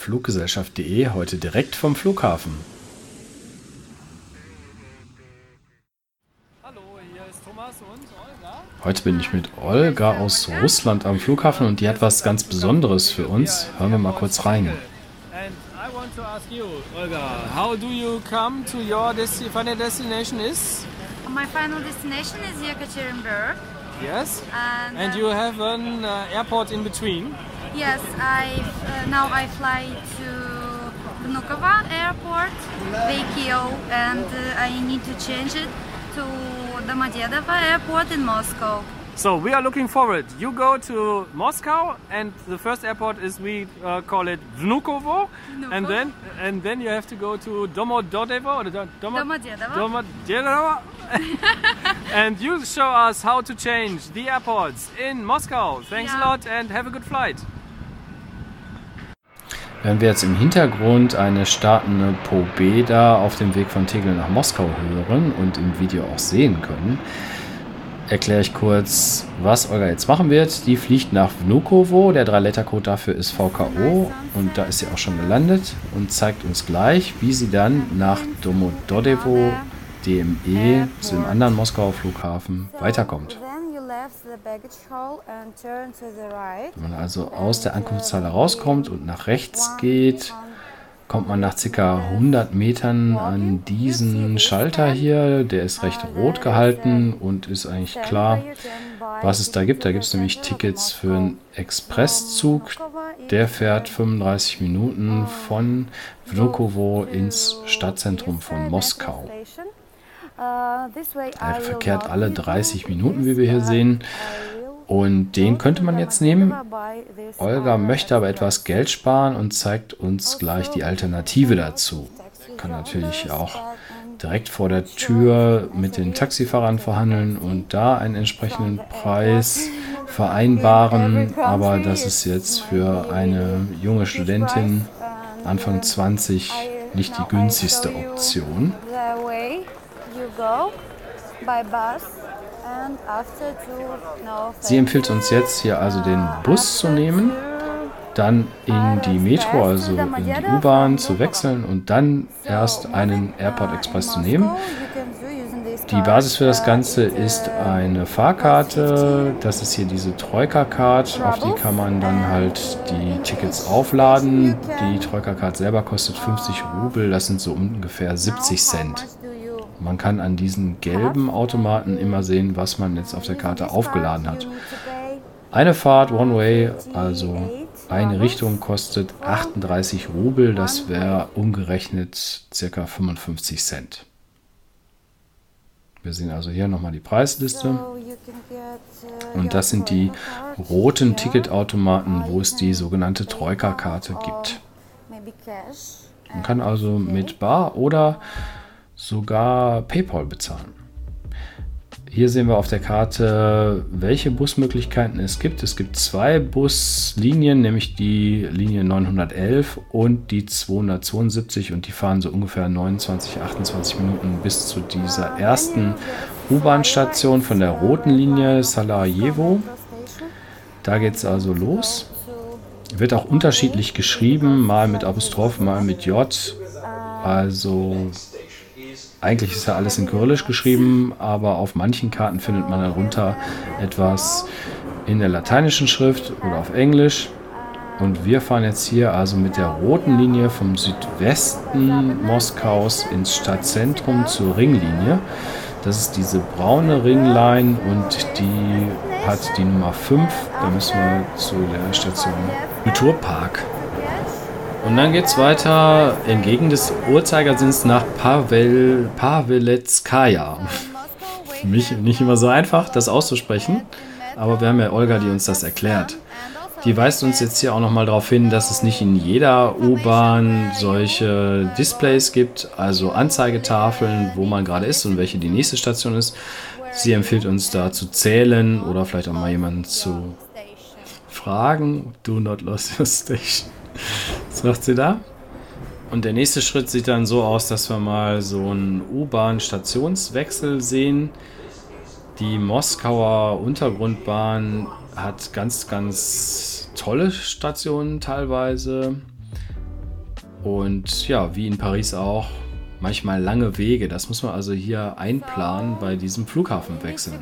Fluggesellschaft.de heute direkt vom Flughafen. Hallo, hier ist Thomas und Olga. Heute bin ich mit Olga aus Russland am Flughafen und die hat was ganz Besonderes für uns. Hören wir mal kurz rein. And I want to ask you, Olga, how do you come to your final destination is? My final destination is Yekaterinburg. Yes. And, And uh, you have an uh, airport in between. Yes, I uh, now I fly to Vnukovo Airport, Vykio, and uh, I need to change it to Domodedovo Airport in Moscow. So we are looking forward. You go to Moscow, and the first airport is we uh, call it Vnukovo, and then and then you have to go to Domodedovo or Domo- Domodedovo. Domodedovo. and you show us how to change the airports in Moscow. Thanks a lot and have a good flight. Wenn wir jetzt im Hintergrund eine startende Pobeda auf dem Weg von Tegel nach Moskau hören und im Video auch sehen können, erkläre ich kurz, was Olga jetzt machen wird. Die fliegt nach Vnukovo, der Drei-Letter-Code dafür ist VKO und da ist sie auch schon gelandet und zeigt uns gleich, wie sie dann nach Domodedovo DME zu dem anderen Moskauer Flughafen weiterkommt. Wenn man also aus der Ankunftshalle rauskommt und nach rechts geht, kommt man nach ca. 100 Metern an diesen Schalter hier. Der ist recht rot gehalten und ist eigentlich klar, was es da gibt. Da gibt es nämlich Tickets für einen Expresszug. Der fährt 35 Minuten von Vnukovo ins Stadtzentrum von Moskau. Er verkehrt alle 30 Minuten, wie wir hier sehen. Und den könnte man jetzt nehmen. Olga möchte aber etwas Geld sparen und zeigt uns gleich die Alternative dazu. Kann natürlich auch direkt vor der Tür mit den Taxifahrern verhandeln und da einen entsprechenden Preis vereinbaren. Aber das ist jetzt für eine junge Studentin Anfang 20 nicht die günstigste Option. Sie empfiehlt uns jetzt hier also den Bus zu nehmen, dann in die Metro, also in die U-Bahn zu wechseln und dann erst einen Airport Express zu nehmen. Die Basis für das Ganze ist eine Fahrkarte. Das ist hier diese Troika-Card. Auf die kann man dann halt die Tickets aufladen. Die Troika-Card selber kostet 50 Rubel. Das sind so ungefähr 70 Cent. Man kann an diesen gelben Automaten immer sehen, was man jetzt auf der Karte aufgeladen hat. Eine Fahrt One Way, also eine Richtung, kostet 38 Rubel. Das wäre umgerechnet circa 55 Cent. Wir sehen also hier nochmal die Preisliste. Und das sind die roten Ticketautomaten, wo es die sogenannte Troika-Karte gibt. Man kann also mit Bar oder sogar PayPal bezahlen. Hier sehen wir auf der Karte, welche Busmöglichkeiten es gibt. Es gibt zwei Buslinien, nämlich die Linie 911 und die 272 und die fahren so ungefähr 29, 28 Minuten bis zu dieser ersten U-Bahn-Station von der roten Linie Sarajevo. Da geht es also los. Wird auch unterschiedlich geschrieben, mal mit Apostroph, mal mit J. Also eigentlich ist ja alles in Kyrillisch geschrieben, aber auf manchen Karten findet man darunter etwas in der lateinischen Schrift oder auf Englisch. Und wir fahren jetzt hier also mit der roten Linie vom Südwesten Moskaus ins Stadtzentrum zur Ringlinie. Das ist diese braune Ringline und die hat die Nummer 5. Da müssen wir zu der Station Kulturpark. Und dann geht es weiter entgegen des Uhrzeigersinns nach Pavel, Paveletskaya. Für mich nicht immer so einfach, das auszusprechen, aber wir haben ja Olga, die uns das erklärt. Die weist uns jetzt hier auch nochmal darauf hin, dass es nicht in jeder U-Bahn solche Displays gibt, also Anzeigetafeln, wo man gerade ist und welche die nächste Station ist. Sie empfiehlt uns da zu zählen oder vielleicht auch mal jemanden zu fragen. Do not lose your station. Was macht sie da? Und der nächste Schritt sieht dann so aus, dass wir mal so einen U-Bahn-Stationswechsel sehen. Die Moskauer Untergrundbahn hat ganz, ganz tolle Stationen teilweise. Und ja, wie in Paris auch, manchmal lange Wege. Das muss man also hier einplanen bei diesem Flughafenwechsel.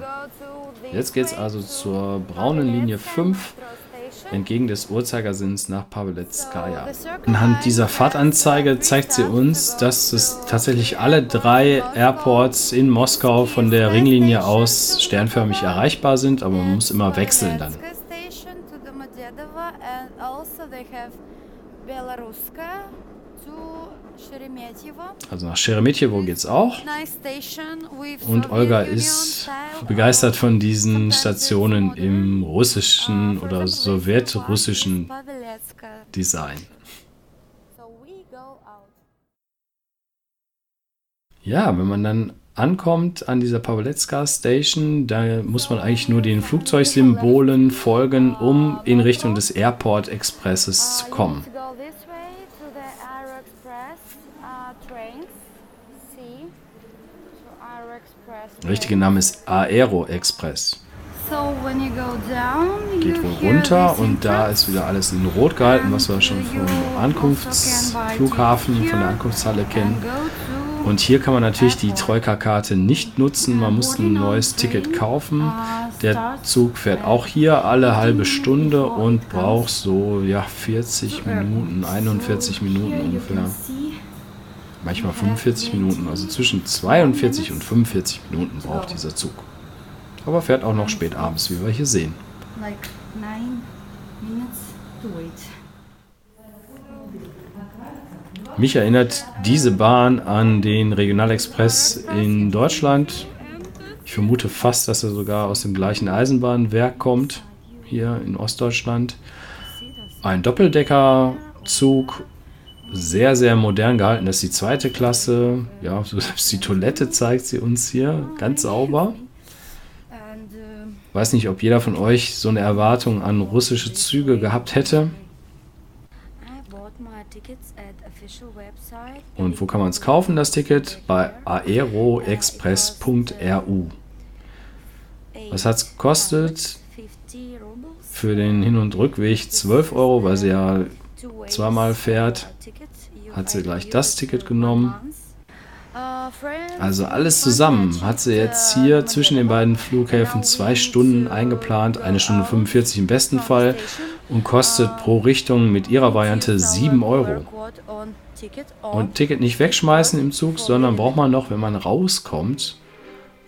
Jetzt geht es also zur braunen Linie 5 entgegen des Uhrzeigersinns nach Paveletskaya. Anhand dieser Fahrtanzeige zeigt sie uns, dass es tatsächlich alle drei Airports in Moskau von der Ringlinie aus sternförmig erreichbar sind, aber man muss immer wechseln dann. Also nach Sheremetyevo geht es auch. Und Olga ist begeistert von diesen Stationen im russischen oder sowjetrussischen Design. Ja, wenn man dann ankommt an dieser Paweletska Station, da muss man eigentlich nur den Flugzeugsymbolen folgen, um in Richtung des Airport Expresses zu kommen. Der richtige Name ist Aero Express. Geht wohl runter und da ist wieder alles in Rot gehalten, was wir schon vom Ankunftsflughafen, von der Ankunftshalle kennen. Und hier kann man natürlich die Troika-Karte nicht nutzen. Man muss ein neues Ticket kaufen. Der Zug fährt auch hier alle halbe Stunde und braucht so ja, 40 Minuten, 41 Minuten ungefähr manchmal 45 Minuten. Also zwischen 42 und 45 Minuten braucht dieser Zug. Aber fährt auch noch spät abends, wie wir hier sehen. Mich erinnert diese Bahn an den Regionalexpress in Deutschland. Ich vermute fast, dass er sogar aus dem gleichen Eisenbahnwerk kommt, hier in Ostdeutschland. Ein Doppeldeckerzug sehr, sehr modern gehalten. Das ist die zweite Klasse. Ja, selbst die Toilette zeigt sie uns hier. Ganz sauber. Weiß nicht, ob jeder von euch so eine Erwartung an russische Züge gehabt hätte. Und wo kann man es kaufen, das Ticket? Bei aeroexpress.ru. Was hat es gekostet? Für den Hin- und Rückweg 12 Euro, weil sie ja zweimal fährt, hat sie gleich das Ticket genommen. Also alles zusammen hat sie jetzt hier zwischen den beiden Flughäfen zwei Stunden eingeplant, eine Stunde 45 im besten Fall und kostet pro Richtung mit ihrer Variante 7 Euro. Und Ticket nicht wegschmeißen im Zug, sondern braucht man noch, wenn man rauskommt,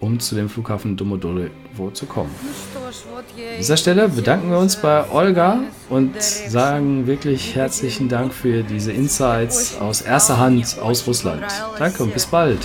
um zu dem Flughafen Domodedowo zu kommen. An dieser Stelle bedanken wir uns bei Olga und sagen wirklich herzlichen Dank für diese Insights aus erster Hand aus Russland. Danke und bis bald.